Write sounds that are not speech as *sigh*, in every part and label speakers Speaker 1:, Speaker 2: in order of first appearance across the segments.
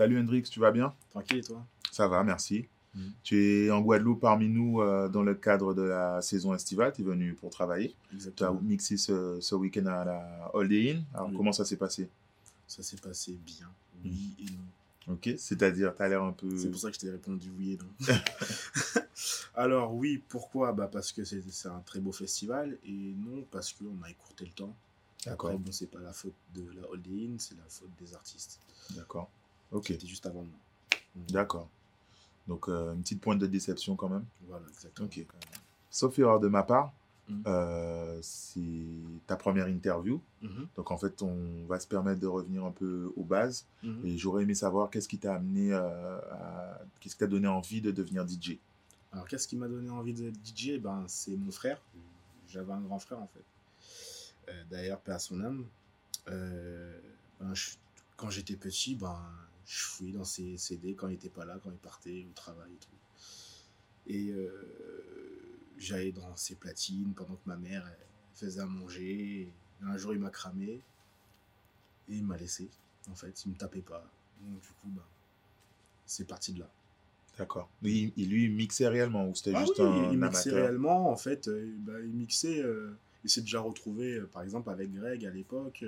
Speaker 1: Salut Hendrix, tu vas bien?
Speaker 2: Tranquille et toi?
Speaker 1: Ça va, merci.
Speaker 2: Mhm.
Speaker 1: Tu es en Guadeloupe parmi nous euh, dans le cadre de la saison estivale. Tu es venu pour travailler. Tu as mixé ce, ce week-end à la Holiday Inn. Alors,
Speaker 2: Oui.
Speaker 1: comment ça s'est passé?
Speaker 2: Ça s'est passé bien. Oui et non.
Speaker 1: Ok, c'est-à-dire, tu as l'air un peu.
Speaker 2: C'est pour ça que je t'ai répondu oui et non. *laughs* *laughs* Alors oui, pourquoi? Bah Parce que c'est un très beau festival et non parce qu'on a écourté le temps.
Speaker 1: D'accord,
Speaker 2: bon, c'est pas la faute de la Holiday Inn, c'est la faute des artistes.
Speaker 1: d'accord. Ok,
Speaker 2: C'était juste avant moi.
Speaker 1: d'accord. Donc, euh, une petite pointe de déception quand même.
Speaker 2: Voilà, exactement.
Speaker 1: Ok. Sauf erreur de ma part,
Speaker 2: Mhm.
Speaker 1: euh, c'est ta première interview.
Speaker 2: Mhm,
Speaker 1: Donc, en fait, on va se permettre de revenir un peu aux bases.
Speaker 2: mhm.
Speaker 1: Et j'aurais aimé savoir qu'est-ce qui t'a amené euh, à. Qu'est-ce qui t'a donné envie de devenir DJ
Speaker 2: Alors, qu'est-ce qui m'a donné envie de DJ ben, C'est mon frère. J'avais un grand frère, en fait. Euh, D'ailleurs, paix à son âme. Ben, je- quand j'étais petit, ben, je fouillais dans ses CD quand il n'était pas là, quand il partait au travail et tout. Et euh, j'allais dans ses platines pendant que ma mère elle, faisait à manger. Et un jour, il m'a cramé. Et il m'a laissé, en fait. Il me tapait pas. Donc, du coup, ben, c'est parti de là.
Speaker 1: D'accord. Et, et lui, il mixait réellement ou c'était
Speaker 2: Ah
Speaker 1: juste
Speaker 2: oui,
Speaker 1: un
Speaker 2: il mixait
Speaker 1: amateur?
Speaker 2: réellement, en fait. euh, bah, il mixait. euh, il s'est déjà retrouvé, par exemple, avec Greg à l'époque,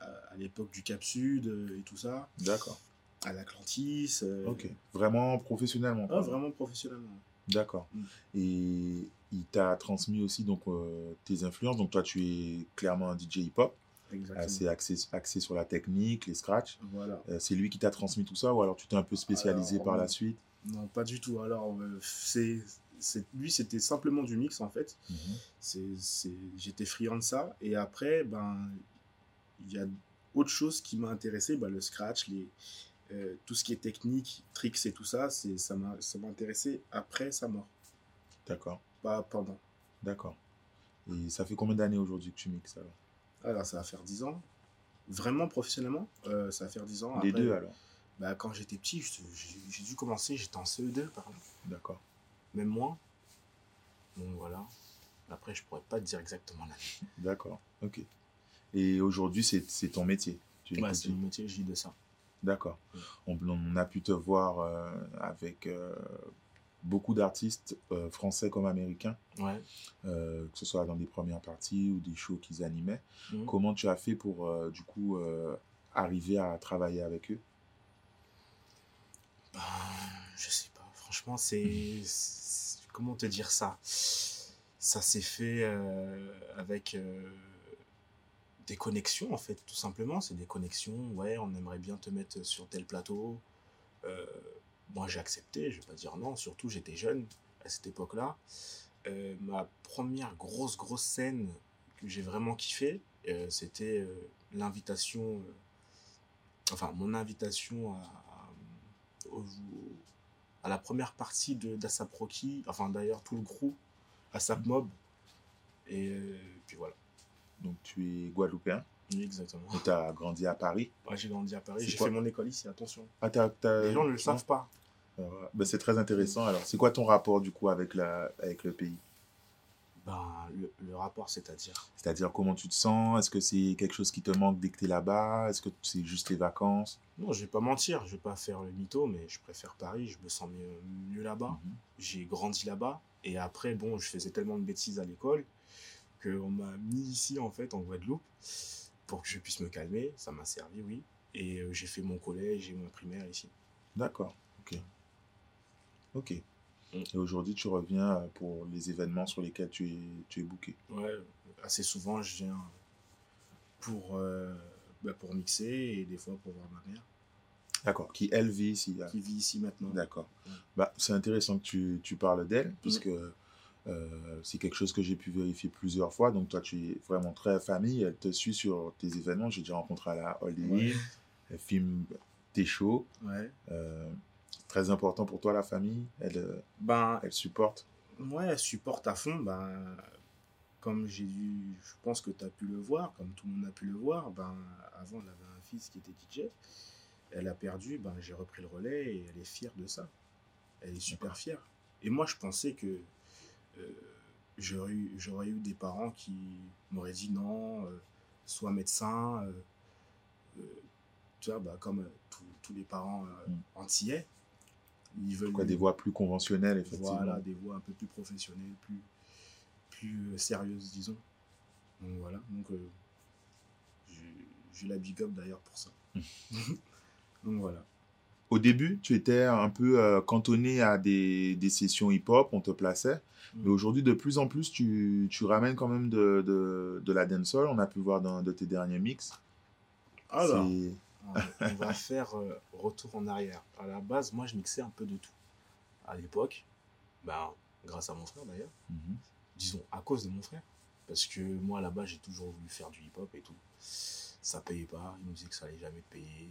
Speaker 2: à, à l'époque du Cap Sud euh, et tout ça,
Speaker 1: D'accord.
Speaker 2: à l'Atlantis. euh,
Speaker 1: Ok. Vraiment professionnellement.
Speaker 2: ah, vraiment professionnellement.
Speaker 1: D'accord.
Speaker 2: Mm.
Speaker 1: Et il t'a transmis aussi donc euh, tes influences. Donc toi, tu es clairement un DJ hip-hop,
Speaker 2: Exactement.
Speaker 1: assez axé, axé sur la technique, les scratchs.
Speaker 2: Voilà.
Speaker 1: Euh, c'est lui qui t'a transmis tout ça ou alors tu t'es un peu spécialisé
Speaker 2: Alors,
Speaker 1: par la suite?
Speaker 2: Non, pas du tout. Alors, euh, c'est, c'est, lui, c'était simplement du mix, en fait.
Speaker 1: Mhm.
Speaker 2: C'est, c'est, j'étais friand de ça. Et après, ben, il y a autre chose qui m'a intéressé, ben, le scratch, les, euh, tout ce qui est technique, tricks et tout ça, c'est, ça, m'a, ça m'a intéressé après sa mort,
Speaker 1: D'accord.
Speaker 2: pas pendant.
Speaker 1: D'accord. Et ça fait combien d'années aujourd'hui que tu mixes alors?
Speaker 2: Alors, ça va faire 10 ans. Vraiment professionnellement, euh, ça va faire 10 ans.
Speaker 1: Les
Speaker 2: Après,
Speaker 1: deux alors?
Speaker 2: ben, quand j'étais petit, j'ai, j'ai dû commencer, j'étais en CE2, par exemple.
Speaker 1: D'accord.
Speaker 2: Même moins. Donc voilà. Après, je pourrais pas te dire exactement l'année.
Speaker 1: D'accord. Ok. Et aujourd'hui, c'est ton métier.
Speaker 2: Ouais, c'est mon métier, je vis de ça.
Speaker 1: D'accord. On, on a pu te voir euh, avec euh, beaucoup d'artistes euh, français comme américains,
Speaker 2: Ouais.
Speaker 1: que ce soit dans des premières parties ou des shows qu'ils animaient.
Speaker 2: Mhm.
Speaker 1: Comment tu as fait pour, du coup, arriver à travailler avec eux?
Speaker 2: Ben, je sais pas. Franchement, c'est. Comment te dire ça? Ça s'est fait avec des connexions, en fait, tout simplement. C'est des connexions. Ouais, on aimerait bien te mettre sur tel plateau. Euh, moi, j'ai accepté, je vais pas dire non. Surtout, j'étais jeune à cette époque-là. Euh, ma première grosse, grosse scène que j'ai vraiment kiffé, euh, c'était l'invitation. enfin, mon invitation à, à- la première partie de enfin d'ailleurs tout le groupe, Asap Mob. Et puis voilà.
Speaker 1: Donc, tu es guadeloupéen
Speaker 2: Oui, exactement.
Speaker 1: et tu as grandi à Paris.
Speaker 2: Ouais, j'ai grandi à Paris, j'ai fait mon école ici, attention.
Speaker 1: Ah,
Speaker 2: Les gens ne le savent pas.
Speaker 1: Euh, ben, c'est très intéressant. Alors, c'est quoi ton rapport, du coup, avec, la, avec le pays?
Speaker 2: Ben, le, le rapport, c'est-à-dire?
Speaker 1: C'est-à-dire, comment tu te sens? Est-ce que c'est quelque chose qui te manque dès que tu es là-bas? Est-ce que c'est juste les vacances?
Speaker 2: Non, je vais pas mentir, je vais pas faire le mytho, mais je préfère Paris, je me sens mieux, mieux là-bas.
Speaker 1: Mhm.
Speaker 2: J'ai grandi là-bas. Et après, bon, je faisais tellement de bêtises à l'école qu'on m'a mis ici, en fait, en Guadeloupe, pour que je puisse me calmer. Ça m'a servi, oui. Et euh, j'ai fait mon collège et mon primaire ici.
Speaker 1: D'accord, ok. Ok.
Speaker 2: Mm.
Speaker 1: Et aujourd'hui, tu reviens euh, pour les événements sur lesquels tu es, tu es booké?
Speaker 2: Ouais, assez souvent, je viens pour, euh, bah, pour mixer et des fois pour voir ma mère,
Speaker 1: D'accord, qui elle vit ici. là.
Speaker 2: qui vit ici maintenant.
Speaker 1: D'accord.
Speaker 2: Mm.
Speaker 1: Bah, c'est intéressant que tu, tu parles d'elle, puisque euh, c'est quelque chose que j'ai pu vérifier plusieurs fois. Donc, toi, tu es vraiment très famille. Elle te suit sur tes événements. J'ai déjà rencontré à la Holiday
Speaker 2: Ouais.
Speaker 1: Elle filme tes shows.
Speaker 2: Ouais.
Speaker 1: Euh, très important pour toi, la famille. Elle, euh,
Speaker 2: Ben,
Speaker 1: elle supporte.
Speaker 2: ouais, elle supporte à fond. Ben, comme j'ai dû, je pense que tu as pu le voir, comme tout le monde a pu le voir, ben, avant, elle avait un fils qui était DJ. Elle a perdu, ben, j'ai repris le relais et elle est fière de ça. Elle est super fière. Et moi, je pensais que j'aurais eu, j'aurais eu des parents qui m'auraient dit non, euh, sois médecin. euh, euh, tu vois, bah, comme euh, tout- tous les parents euh,
Speaker 1: Mm.
Speaker 2: antillais. Ils veulent
Speaker 1: Quoi, des voix plus conventionnelles, effectivement.
Speaker 2: voilà, des voix un peu plus professionnelles, plus, plus euh, sérieuses, disons. Donc voilà, donc euh, j'ai- j'ai la big up d'ailleurs pour ça. *laughs* donc voilà.
Speaker 1: Au début, tu étais un peu euh, cantonné à des, des sessions hip-hop, on te plaçait. Mais
Speaker 2: Mm.
Speaker 1: aujourd'hui, de plus en plus, tu, tu ramènes quand même de, de, de la dancehall. On a pu voir dans de tes derniers mix.
Speaker 2: Alors,
Speaker 1: C'est-
Speaker 2: on on va *laughs* faire euh, retour en arrière. À la base, moi, je mixais un peu de tout. À l'époque, ben, grâce à mon frère d'ailleurs,
Speaker 1: Mhm.
Speaker 2: disons à cause de mon frère. Parce que moi, là-bas, j'ai toujours voulu faire du hip-hop et tout. Ça payait pas. Il nous disait que ça allait jamais payer.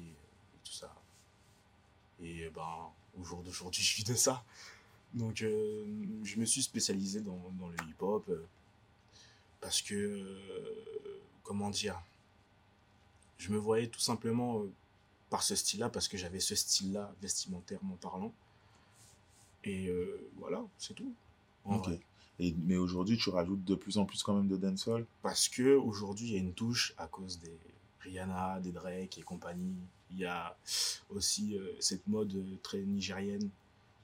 Speaker 2: Et ben, au jour d'aujourd'hui, je vis de ça. Donc, euh, je me suis spécialisé dans, dans le hip-hop euh, parce que, euh, comment dire, je me voyais tout simplement par ce style-là parce que j'avais ce style-là vestimentairement parlant. Et voilà, c'est tout. en
Speaker 1: Ok.
Speaker 2: vrai.
Speaker 1: Et, mais aujourd'hui, tu rajoutes de plus en plus quand même de dancehall?
Speaker 2: Parce que aujourd'hui il y a une touche à cause des Rihanna, des Drake et compagnie. Il y a aussi euh, cette mode euh, très nigérienne,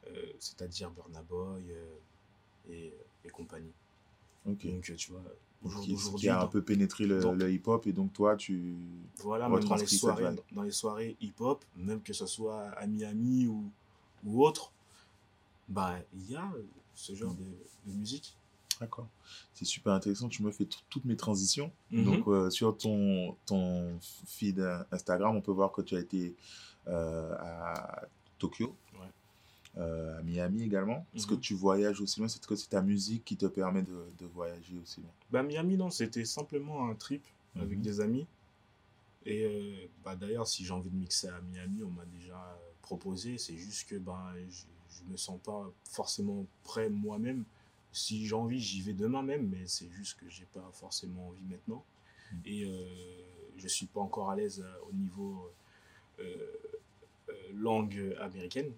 Speaker 2: euh, c'est-à-dire Burna Boy et, et compagnie.
Speaker 1: Ok.
Speaker 2: Donc tu vois,
Speaker 1: Qui, a un
Speaker 2: dans-
Speaker 1: peu pénétré le, le hip-hop. Et donc, toi, tu.
Speaker 2: voilà, même dans les soirées, dans les soirées hip-hop, même que ce soit à Miami ou, ou autre, bah il y a ce genre
Speaker 1: Mm.
Speaker 2: de, de musique.
Speaker 1: D'accord. C'est super intéressant. Tu me fais toutes mes transitions.
Speaker 2: Mhm.
Speaker 1: Donc, euh, sur ton, ton feed euh, Instagram, on peut voir que tu as été euh, à Tokyo,
Speaker 2: Ouais.
Speaker 1: euh, à Miami également. Est-ce que
Speaker 2: Mhm.
Speaker 1: tu voyages aussi loin? C'est que c'est ta musique qui te permet de, de voyager aussi loin?
Speaker 2: Bah, Miami, non, c'était simplement un trip avec
Speaker 1: Mhm.
Speaker 2: des amis. Et bah, d'ailleurs, si j'ai envie de mixer à Miami, on m'a déjà proposé. C'est juste que ben, je ne me sens pas forcément prêt moi-même. Si j'ai envie, j'y vais demain même, mais c'est juste que j'ai pas forcément envie maintenant.
Speaker 1: Mhm.
Speaker 2: Et euh, je suis pas encore à l'aise euh, au niveau euh, euh, langue américaine.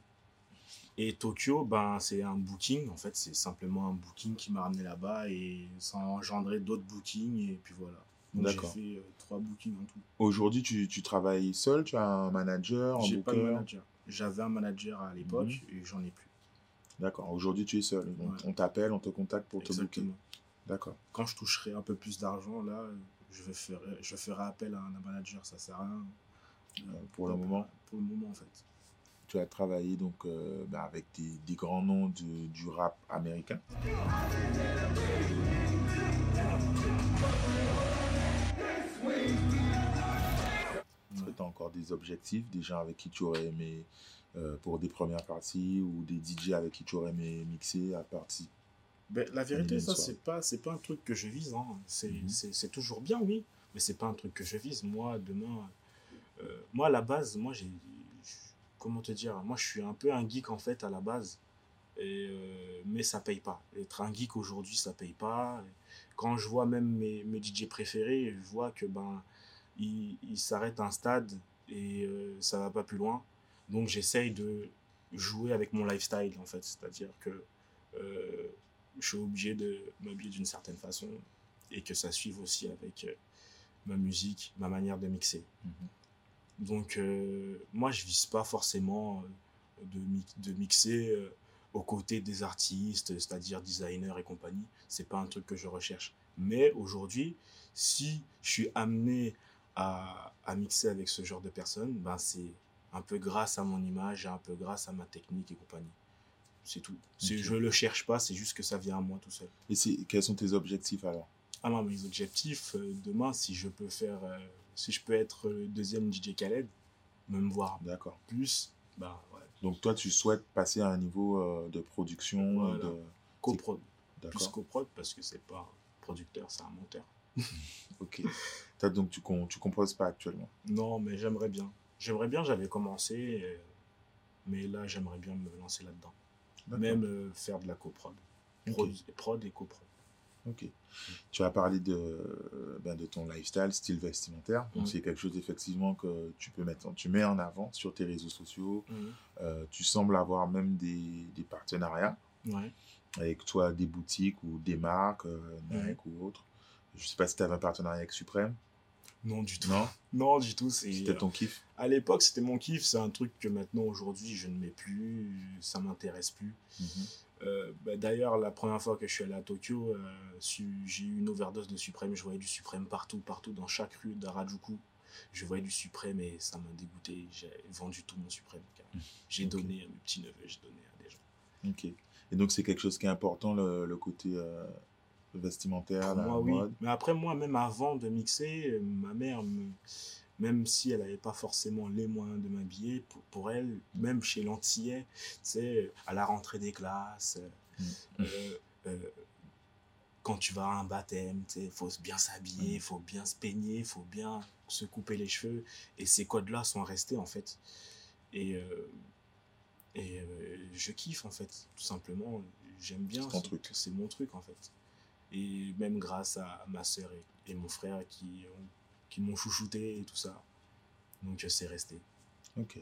Speaker 2: Et Tokyo, ben, c'est un booking. En fait, c'est simplement un booking qui m'a ramené là-bas et ça a engendré d'autres bookings. Et puis voilà. Donc j'ai
Speaker 1: D'accord.
Speaker 2: fait euh, trois bookings en tout.
Speaker 1: Aujourd'hui, tu, tu travailles seul Tu as un manager,
Speaker 2: J'ai pas de manager. J'avais un manager à l'époque
Speaker 1: Mhm.
Speaker 2: et j'en ai plus.
Speaker 1: D'accord. Aujourd'hui, tu es seul. Donc,
Speaker 2: Ouais.
Speaker 1: on t'appelle, on te contacte pour te booker. D'accord.
Speaker 2: Quand je toucherai un peu plus d'argent, là, je, vais faire, je ferai appel à un manager. Ça sert à rien.
Speaker 1: Euh, pour le moment,
Speaker 2: Pour le moment, en fait.
Speaker 1: tu as travaillé donc euh, ben, avec des, des grands noms du, du rap américain. Est-ce que tu as encore des objectifs, des gens avec qui tu aurais aimé euh, pour des premières parties ou des DJ avec qui tu aurais aimé mixer à partie
Speaker 2: Ben, la vérité, ça, c'est pas, c'est pas un truc que je vise. Hein. C'est, c'est toujours bien, oui, mais c'est pas un truc que je vise. Moi, demain, euh, moi, à la base, moi, j'ai. je- Comment te dire Moi, je suis un peu un geek, en fait, à la base. Et, euh, mais ça paye pas. Être un geek aujourd'hui, ça paye pas. Quand je vois même mes, mes DJ préférés, je vois que ben ils, ils s'arrêtent à un stade et euh, ça va pas plus loin. Donc j'essaye de jouer avec mon lifestyle en fait, c'est-à-dire que euh, je suis obligé de m'habiller d'une certaine façon et que ça suive aussi avec euh, ma musique, ma manière de mixer. Donc euh, moi je vise pas forcément de, mi- de mixer aux côtés des artistes, c'est-à-dire designers et compagnie. C'est pas un truc que je recherche. Mais aujourd'hui, si je suis amené à, à mixer avec ce genre de personnes, ben c'est un peu grâce à mon image, un peu grâce à ma technique et compagnie. C'est tout. C'est-
Speaker 1: Ok.
Speaker 2: Je le cherche pas, c'est juste que ça vient à moi tout seul.
Speaker 1: Et quels sont tes objectifs alors?
Speaker 2: Ah non, mes objectifs, euh, demain, si je peux faire, euh, si je peux être euh, deuxième DJ Khaled, même voir
Speaker 1: D'accord.
Speaker 2: plus, bah ouais,
Speaker 1: Donc toi, tu souhaites passer à un niveau euh, de production,
Speaker 2: Voilà.
Speaker 1: de...
Speaker 2: coprod. Plus coprod parce que c'est pas un producteur, c'est un monteur. *laughs*
Speaker 1: Ok. Donc tu, com- tu composes pas actuellement?
Speaker 2: Non, mais j'aimerais bien. J'aimerais bien, j'avais commencé, euh, mais là, j'aimerais bien me lancer là-dedans. Même euh, faire de la coprod. Prod, prod et coprod.
Speaker 1: Ok. Tu as parlé de, ben, de ton lifestyle, style vestimentaire.
Speaker 2: Mhm.
Speaker 1: c'est quelque chose effectivement que tu peux mettre, tu mets en avant sur tes réseaux sociaux. Euh, tu sembles avoir même des, des partenariats
Speaker 2: Ouais.
Speaker 1: avec toi, des boutiques ou des marques, euh, Nike ou autres. Je sais pas si tu avais un partenariat avec Suprême.
Speaker 2: Non, du tout.
Speaker 1: Non?
Speaker 2: Non, du tout.
Speaker 1: C'était ton kiff?
Speaker 2: À l'époque, c'était mon kiff. C'est un truc que maintenant, aujourd'hui, je ne mets plus. Ça m'intéresse plus.
Speaker 1: Mhm.
Speaker 2: Euh, bah, D'ailleurs, la première fois que je suis allé à Tokyo, euh, j'ai eu une overdose de Suprême. Je voyais du Suprême partout, partout, dans chaque rue d'Harajuku. Je voyais du Suprême et ça m'a dégoûté. J'ai vendu tout mon Suprême. *laughs* J'ai donné à mes petits neveux, j'ai donné à des gens.
Speaker 1: Ok. Et donc, c'est quelque chose qui est important, le, le côté euh, vestimentaire,
Speaker 2: Pour
Speaker 1: la
Speaker 2: moi, oui.
Speaker 1: mode.
Speaker 2: Mais après, moi, même avant de mixer, euh, ma mère, me- même si elle n'avait pas forcément les moyens de m'habiller, pour, pour elle, même chez l'antillais, c'est à la rentrée des classes,
Speaker 1: Mm.
Speaker 2: euh, euh, quand tu vas à un baptême, il faut bien s'habiller, il faut bien se peigner, il faut bien se couper les cheveux. Et ces codes-là sont restés, en fait. Et, euh, et euh, je kiffe, en fait, tout simplement. J'aime bien.
Speaker 1: C'est
Speaker 2: ce-
Speaker 1: truc.
Speaker 2: C'est mon truc, en fait. Et même grâce à ma soeur et, et mon frère qui, qui m'ont chouchouté et tout ça. Donc, c'est resté.
Speaker 1: Ok.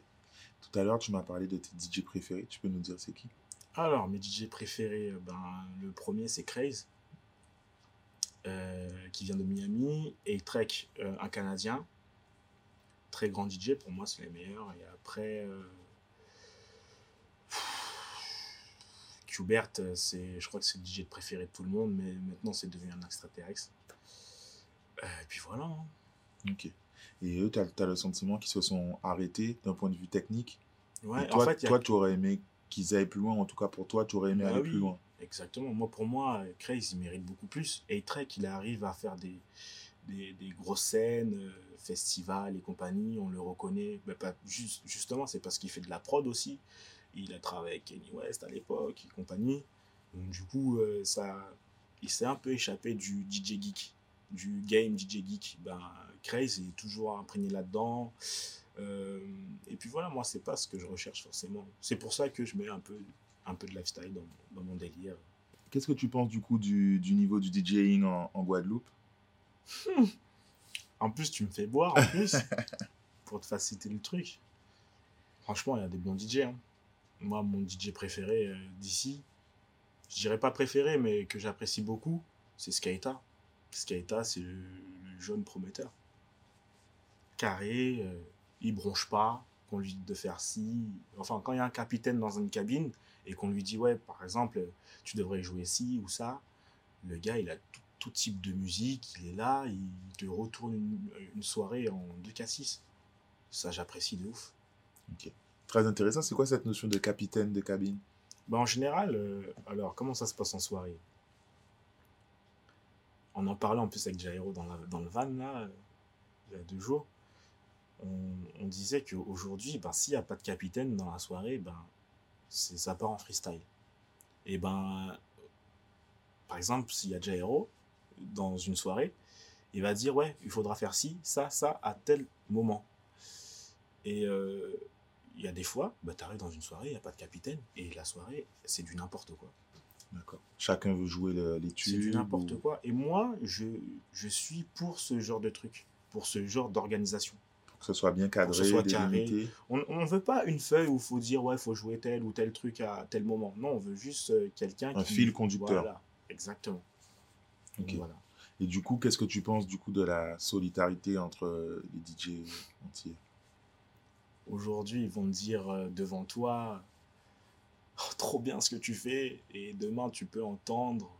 Speaker 1: Tout à l'heure, tu m'as parlé de tes DJ préférés. Tu peux nous dire c'est qui?
Speaker 2: Alors, mes DJ préférés, euh, ben, le premier c'est Craze, euh, qui vient de Miami, et Trek, euh, un Canadien. Très grand DJ, pour moi c'est les meilleurs. Et après, euh, Qbert, euh, c'est, je crois que c'est le DJ préféré de tout le monde, mais maintenant c'est devenu un extraterrestre. Euh, et puis voilà. hein.
Speaker 1: Ok. Et eux, tu as, le sentiment qu'ils se sont arrêtés d'un point de vue technique?
Speaker 2: Ouais,
Speaker 1: Et toi,
Speaker 2: en fait, a-
Speaker 1: toi tu aurais aimé qu'ils aillent plus loin. En tout cas, pour toi, tu aurais aimé
Speaker 2: Bah
Speaker 1: aller
Speaker 2: oui.
Speaker 1: plus loin.
Speaker 2: Exactement. Moi, pour moi, Craze, il mérite beaucoup plus. Et Trek, il arrive à faire des, des, des grosses scènes, euh, festivals et compagnie. On le reconnaît. Mais pas, juste, justement, c'est parce qu'il fait de la prod aussi. Il a travaillé avec Kenny West à l'époque et compagnie. Donc, du coup, euh, ça, il s'est un peu échappé du DJ geek, du game DJ geek. Ben, Craze est toujours imprégné là-dedans. Euh, et puis voilà, moi, c'est pas ce que je recherche forcément. C'est pour ça que je mets un peu, un peu de lifestyle dans, dans mon délire.
Speaker 1: Qu'est-ce que tu penses du coup du, du niveau du DJing en, en Guadeloupe?
Speaker 2: En plus, tu me fais boire, en plus, *laughs* pour te faciliter le truc. Franchement, il y a des bons DJ. hein. Moi, mon DJ préféré euh, d'ici, je dirais pas préféré, mais que j'apprécie beaucoup, c'est Skaita. Skaita, c'est le, jeune prometteur. Carré, euh, il bronche pas, qu'on lui dit de faire ci. Enfin, quand il y a un capitaine dans une cabine et qu'on lui dit, ouais, par exemple, tu devrais jouer ci ou ça, le gars, il a tout, type de musique, il est là, il te retourne une, une soirée en 2K6. Ça, j'apprécie de ouf.
Speaker 1: Ok. Très intéressant. C'est quoi cette notion de capitaine de cabine?
Speaker 2: Bah, en général, euh, alors, comment ça se passe en soirée? On en parlait en plus avec Jairo dans, le van, là, il y a deux jours. On, disait qu'aujourd'hui, ben, s'il n'y a pas de capitaine dans la soirée, ben, ça part en freestyle. Et ben, par exemple, s'il y a Jairo dans une soirée, il va dire, ouais, il faudra faire ci, ça, ça, à tel moment. Et euh, il y a des fois, bah, tu arrives dans une soirée, il n'y a pas de capitaine, et la soirée, c'est du n'importe quoi.
Speaker 1: D'accord. Chacun veut jouer le- les
Speaker 2: C'est du
Speaker 1: tubes.
Speaker 2: n'importe
Speaker 1: ou-
Speaker 2: quoi. Et moi, je, je suis pour ce genre de truc, pour ce genre d'organisation.
Speaker 1: Pour que ce soit bien cadré,
Speaker 2: Pour que ce soit carré. On ne veut pas une feuille où il faut dire, ouais, il faut jouer tel ou tel truc à tel moment. Non, on veut juste euh, quelqu'un
Speaker 1: Un
Speaker 2: qui...
Speaker 1: fil conducteur.
Speaker 2: Voilà, exactement. Donc, voilà.
Speaker 1: Et du coup, qu'est-ce que tu penses du coup de la solidarité entre euh, les DJ entiers?
Speaker 2: Aujourd'hui, ils vont te dire euh, devant toi, Oh, trop bien ce que tu fais, et demain, tu peux entendre,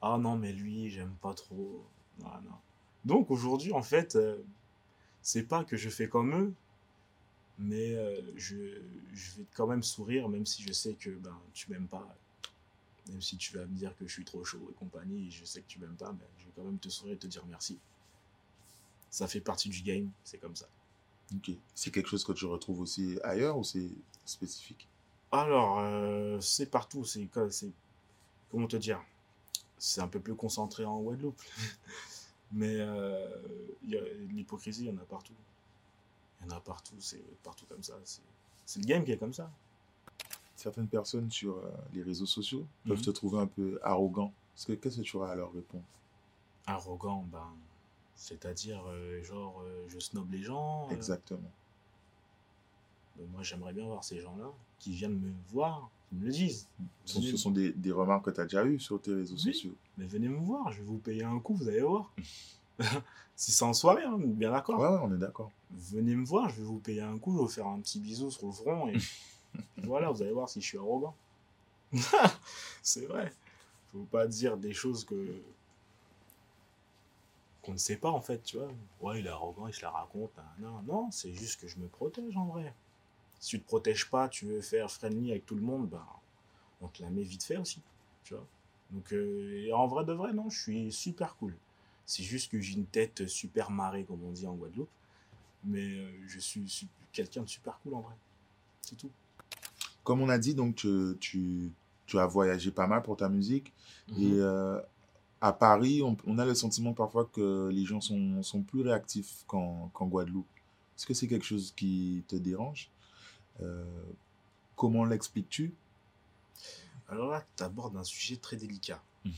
Speaker 2: ah non, mais lui, j'aime pas trop. Non, non. Donc aujourd'hui, en fait, euh, c'est pas que je fais comme eux, mais euh, je, je vais quand même sourire, même si je sais que ben, tu m'aimes pas. Même si tu vas me dire que je suis trop chaud et compagnie, je sais que tu m'aimes pas, mais je vais quand même te sourire et te dire merci. Ça fait partie du game, c'est comme ça.
Speaker 1: Ok. C'est quelque chose que tu retrouves aussi ailleurs ou c'est spécifique?
Speaker 2: Alors, euh, c'est partout. C'est comment te dire? C'est un peu plus concentré en Guadeloupe, *laughs* mais euh, il y a- l'hypocrisie, il y en a partout. Il y en a partout. C'est partout comme ça. C'est le game qui est comme ça.
Speaker 1: Certaines personnes sur euh, les réseaux sociaux peuvent
Speaker 2: Mhm.
Speaker 1: te trouver un peu arrogant. Est-ce que- Qu'est-ce que tu auras à leur répondre?
Speaker 2: Arrogant, ben, c'est-à-dire euh, genre euh, je snob les gens. euh,
Speaker 1: Exactement.
Speaker 2: ben, moi, j'aimerais bien voir ces gens-là qui viennent me voir, qui me le disent.
Speaker 1: Ce sont des, des remarques que tu as déjà eues sur tes réseaux
Speaker 2: Oui.
Speaker 1: sociaux.
Speaker 2: Mais venez me voir, je vais vous payer un coup, vous allez voir. *laughs* si c'est en soirée, hein, bien d'accord.
Speaker 1: Ouais, ouais, on est d'accord.
Speaker 2: Venez me voir, je vais vous payer un coup, je vais vous faire un petit bisou sur le front et *laughs* voilà, vous allez voir si je suis arrogant. *laughs* c'est vrai. Faut pas dire des choses que qu'on ne sait pas en fait, tu vois. Ouais, il est arrogant, il se la raconte. Non, non, c'est juste que je me protège en vrai. Si tu te protèges pas, tu veux faire friendly avec tout le monde, ben on te la met vite fait aussi, tu vois. Donc euh, en vrai de vrai, non, je suis super cool. C'est juste que j'ai une tête super marée, comme on dit en Guadeloupe. Mais euh, je suis quelqu'un de super cool en vrai. C'est tout.
Speaker 1: Comme on a dit, donc tu, tu, tu as voyagé pas mal pour ta musique. Et
Speaker 2: Mhm.
Speaker 1: euh, à Paris, on, on a le sentiment parfois que les gens sont, sont plus réactifs qu'en Guadeloupe. Est-ce que c'est quelque chose qui te dérange? Euh, Comment l'expliques-tu?
Speaker 2: Alors là, tu abordes un sujet très délicat.
Speaker 1: Mm.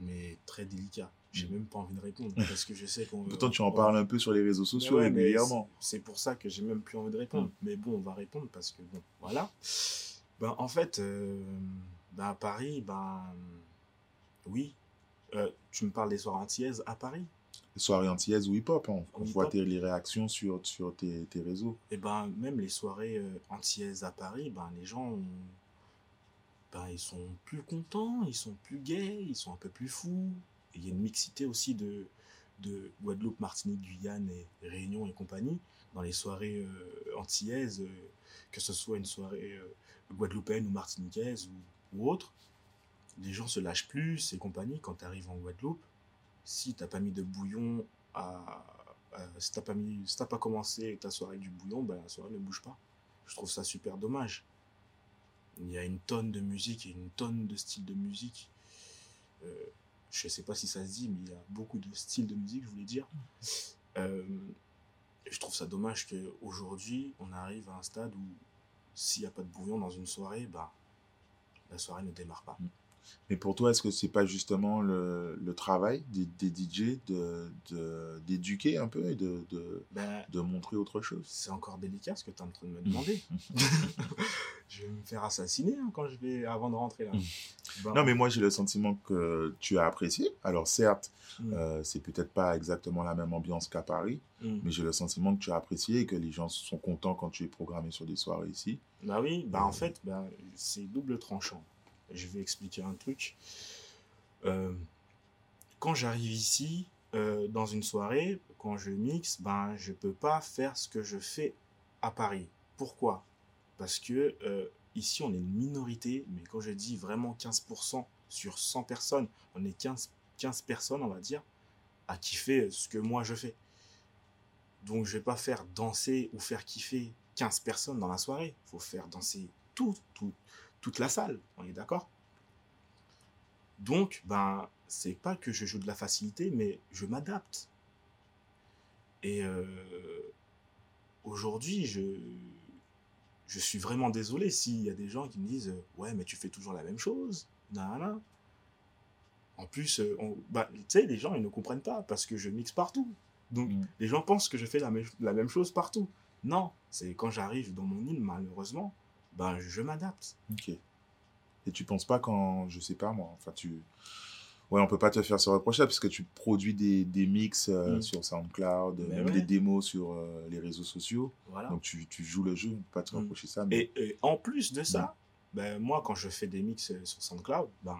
Speaker 2: Mais très délicat. J'ai
Speaker 1: Mm.
Speaker 2: même pas envie de répondre *laughs* parce que je sais qu'on.
Speaker 1: Pourtant, tu en
Speaker 2: on-
Speaker 1: parles un peu sur les réseaux sociaux
Speaker 2: ouais,
Speaker 1: régulièrement.
Speaker 2: c'est pour ça que j'ai même plus envie de répondre.
Speaker 1: Mm.
Speaker 2: Mais bon, on va répondre parce que bon, voilà. Ben, en fait, euh, ben, à Paris, ben oui. Euh, tu me parles des soirées antillaises à Paris
Speaker 1: Soirée antillaise ou hip-hop, on voit tes, les réactions sur, sur tes, tes réseaux.
Speaker 2: Et ben même les soirées euh, antillaises à Paris, ben les gens, ont- ben ils sont plus contents, ils sont plus gays, ils sont un peu plus fous. Il y a une mixité aussi de de Guadeloupe, Martinique, Guyane et Réunion et compagnie dans les soirées euh, antillaises, euh, que ce soit une soirée euh, guadeloupéenne ou martiniquaise ou, ou autre. Les gens se lâchent plus et compagnie quand tu arrives en Guadeloupe. Si t'as pas mis de bouillon à, euh, si t'as pas mis, si t'as pas commencé ta soirée du bouillon, ben la soirée ne bouge pas. Je trouve ça super dommage. Il y a une tonne de musique et une tonne de styles de musique. Euh, je sais pas si ça se dit, mais il y a beaucoup de styles de musique, je voulais dire. Euh, et je trouve ça dommage qu'aujourd'hui, on arrive à un stade où s'il n'y a pas de bouillon dans une soirée, ben, la soirée ne démarre pas.
Speaker 1: Mais pour toi, est-ce que c'est pas justement le, le travail des, des DJ de, de- d'éduquer un peu et de, de,
Speaker 2: Ben,
Speaker 1: de montrer autre chose?
Speaker 2: c'est encore délicat ce que tu es en train de me demander. *laughs* je vais me faire assassiner hein, quand je vais avant de rentrer là. Ben,
Speaker 1: Non, mais moi, j'ai le sentiment que tu as apprécié. Alors, certes,
Speaker 2: Mm,
Speaker 1: euh, c'est peut-être pas exactement la même ambiance qu'à Paris,
Speaker 2: mm.
Speaker 1: mais j'ai le sentiment que tu as apprécié et que les gens sont contents quand tu es programmé sur des soirées ici.
Speaker 2: Bah oui, bah en fait, bah, c'est double tranchant. Je vais expliquer un truc. Euh, quand j'arrive ici, euh, dans une soirée, quand je mixe, ben, je peux pas faire ce que je fais à Paris. Pourquoi? Parce que euh, ici, on est une minorité, mais quand je dis vraiment 15% sur 100 personnes, on est 15, 15 personnes, on va dire, à kiffer ce que moi je fais. Donc, je vais pas faire danser ou faire kiffer 15 personnes dans la soirée. Il faut faire danser tout, tout- toute la salle. On est d'accord? Donc, ben, c'est pas que je joue de la facilité, mais je m'adapte. Et euh, aujourd'hui, je, je suis vraiment désolé s'il y a des gens qui me disent Ouais, mais tu fais toujours la même chose. En plus, euh, on- bah, tu sais, les gens, ils ne comprennent pas parce que je mixe partout. Donc,
Speaker 1: Mm.
Speaker 2: les gens pensent que je fais la même chose partout. Non, c'est quand j'arrive dans mon île, malheureusement, ben, je m'adapte.
Speaker 1: Ok. Et tu penses pas quand, je sais pas moi, enfin tu... Ouais, on peut pas te faire ce reproche parce que tu produis des, des mix euh,
Speaker 2: Mm.
Speaker 1: sur SoundCloud,
Speaker 2: Mais
Speaker 1: même
Speaker 2: ouais.
Speaker 1: des démos sur euh, les réseaux sociaux.
Speaker 2: Voilà.
Speaker 1: Donc tu, tu joues le jeu, on peut pas te
Speaker 2: Mm.
Speaker 1: reprocher ça. Mais...
Speaker 2: Et, et en plus de ça, ben, moi, quand je fais des mix euh, sur SoundCloud, ben,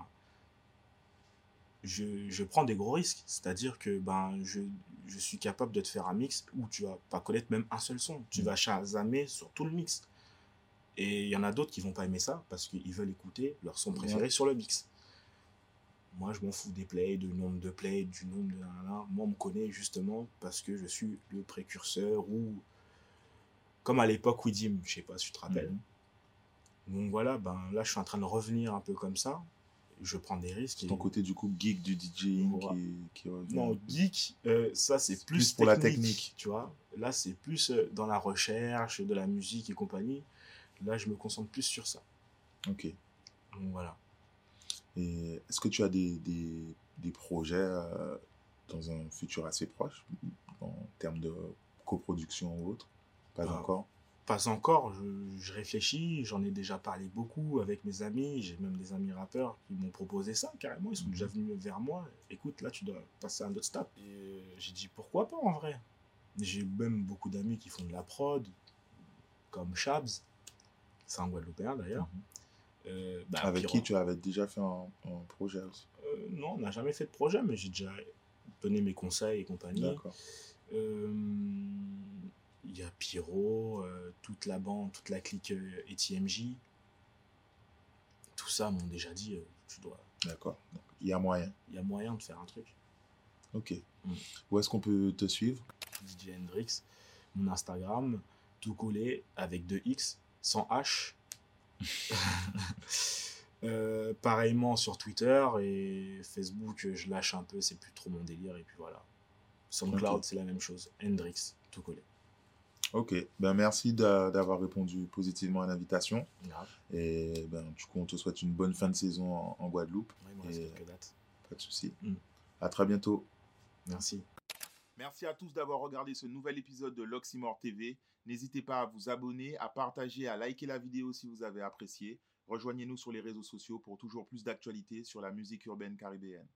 Speaker 2: je, je prends des gros risques. C'est-à-dire que ben, je, je suis capable de te faire un mix où tu vas pas connaître même un seul son. Tu
Speaker 1: Mm.
Speaker 2: vas chasamer sur tout le mix. Et il y en a d'autres qui vont pas aimer ça parce qu'ils veulent écouter leur son préféré
Speaker 1: Ouais.
Speaker 2: sur le mix. Moi, je m'en fous des plays, du nombre de plays, du nombre de... Moi, on me connaît justement parce que je suis le précurseur ou... Comme à l'époque Widim, je sais pas si tu te rappelles. Donc voilà, ben là je suis en train de revenir un peu comme ça. Je prends des risques. et-
Speaker 1: Ton côté du coup geek du DJing
Speaker 2: Voilà.
Speaker 1: qui, qui.
Speaker 2: Non, geek, euh, ça c'est plus,
Speaker 1: plus pour la technique.
Speaker 2: Tu vois, là c'est plus euh, dans la recherche de la musique et compagnie. Là je me concentre plus sur ça.
Speaker 1: Ok.
Speaker 2: Donc voilà.
Speaker 1: Et est-ce que tu as des, des, des projets euh, dans un futur assez proche, en termes de coproduction ou autre? Pas
Speaker 2: Ah.
Speaker 1: encore?
Speaker 2: Pas encore, je, je réfléchis, j'en ai déjà parlé beaucoup avec mes amis, j'ai même des amis rappeurs qui m'ont proposé ça carrément, ils sont déjà venus vers moi. Écoute, là tu dois passer à un autre stade. Et euh, j'ai dit pourquoi pas en vrai? J'ai même beaucoup d'amis qui font de la prod, comme Shabs, c'est un Guadeloupéen d'ailleurs. Euh, bah,
Speaker 1: Avec qui tu avais déjà fait un, un projet aussi?
Speaker 2: Euh, non, on n'a jamais fait de projet, mais j'ai déjà donné mes conseils et compagnie.
Speaker 1: D'accord.
Speaker 2: Euh, Il y a Pyro, toute la bande, toute la clique ETMJ. Tout ça m'ont déjà dit, tu dois,
Speaker 1: D'accord. Il y a moyen.
Speaker 2: il y a moyen de faire un truc.
Speaker 1: Ok.
Speaker 2: Mm.
Speaker 1: Où est-ce qu'on peut te suivre?
Speaker 2: DJ Hendrix, mon Instagram, tout collé avec deux X, sans H. *laughs* Euh, pareillement sur Twitter et Facebook, je lâche un peu, c'est plus trop mon délire. Et puis voilà. SoundCloud,
Speaker 1: Ok.
Speaker 2: c'est la même chose. Hendrix, tout collé.
Speaker 1: Ok. Ben, merci d'a- d'avoir répondu positivement à l'invitation. Et ben, du coup, on te souhaite une bonne fin de saison en, en Guadeloupe.
Speaker 2: Ouais, il me reste
Speaker 1: Et-
Speaker 2: quelques dates.
Speaker 1: Pas de souci.
Speaker 2: Mm.
Speaker 1: À très bientôt.
Speaker 2: Merci.
Speaker 1: Merci à tous d'avoir regardé ce nouvel épisode de l'Oxymore TV. N'hésitez pas à vous abonner, à partager, à liker la vidéo si vous avez apprécié. Rejoignez-nous sur les réseaux sociaux pour toujours plus d'actualités sur la musique urbaine caribéenne.